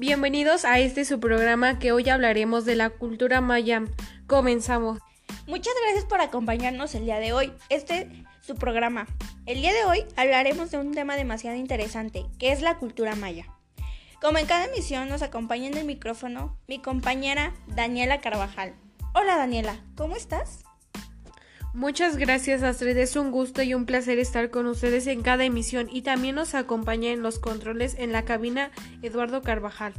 Bienvenidos a este su programa que hoy hablaremos de la cultura maya. Comenzamos. Muchas gracias por acompañarnos el día de hoy. Este es su programa. El día de hoy hablaremos de un tema demasiado interesante, que es la cultura maya. Como en cada emisión nos acompaña en el micrófono mi compañera Daniela Carvajal. Hola Daniela, ¿cómo estás? Muchas gracias Astrid, es un gusto y un placer estar con ustedes en cada emisión y también nos acompaña en los controles en la cabina Eduardo Carvajal.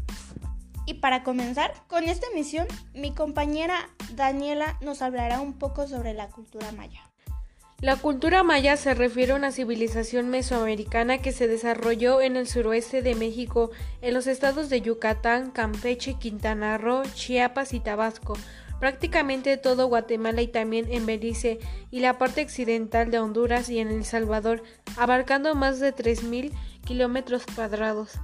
Y para comenzar con esta emisión, mi compañera Daniela nos hablará un poco sobre la cultura maya. La cultura maya se refiere a una civilización mesoamericana que se desarrolló en el suroeste de México, en los estados de Yucatán, Campeche, Quintana Roo, Chiapas y Tabasco, prácticamente todo Guatemala y también en Belice y la parte occidental de Honduras y en El Salvador, abarcando más de 3.000 kilómetros cuadrados.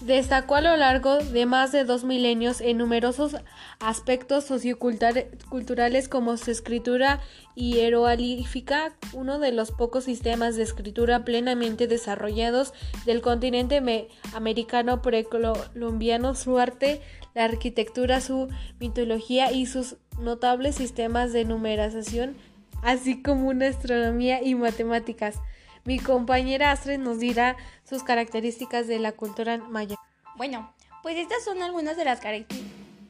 Destacó a lo largo de más de dos milenios en numerosos aspectos socioculturales como su escritura hieroglífica, uno de los pocos sistemas de escritura plenamente desarrollados del continente americano precolombiano, su arte, la arquitectura, su mitología y sus notables sistemas de numeración, así como una astronomía y matemáticas. Mi compañera Astrid nos dirá sus características de la cultura maya. Bueno, pues estas son algunas de las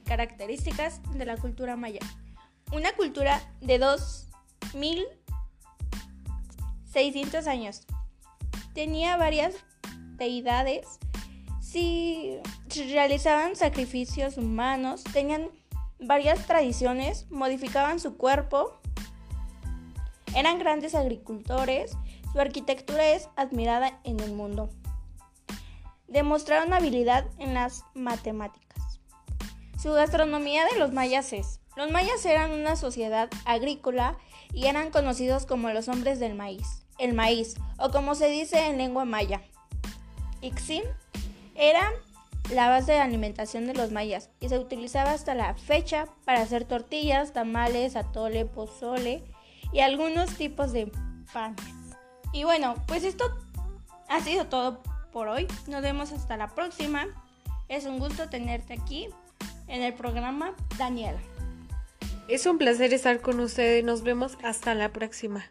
características de la cultura maya. Una cultura de 2600 años. Tenía varias deidades. Si realizaban sacrificios humanos, tenían varias tradiciones, modificaban su cuerpo, eran grandes agricultores su arquitectura es admirada en el mundo. Demostraron habilidad en las matemáticas. Su gastronomía de los mayas es. Los mayas eran una sociedad agrícola y eran conocidos como los hombres del maíz. El maíz, o como se dice en lengua maya. Ixim era la base de alimentación de los mayas y se utilizaba hasta la fecha para hacer tortillas, tamales, atole, pozole y algunos tipos de pan. Y bueno, pues esto ha sido todo por hoy. Nos vemos hasta la próxima. Es un gusto tenerte aquí en el programa Daniela. Es un placer estar con ustedes. Nos vemos hasta la próxima.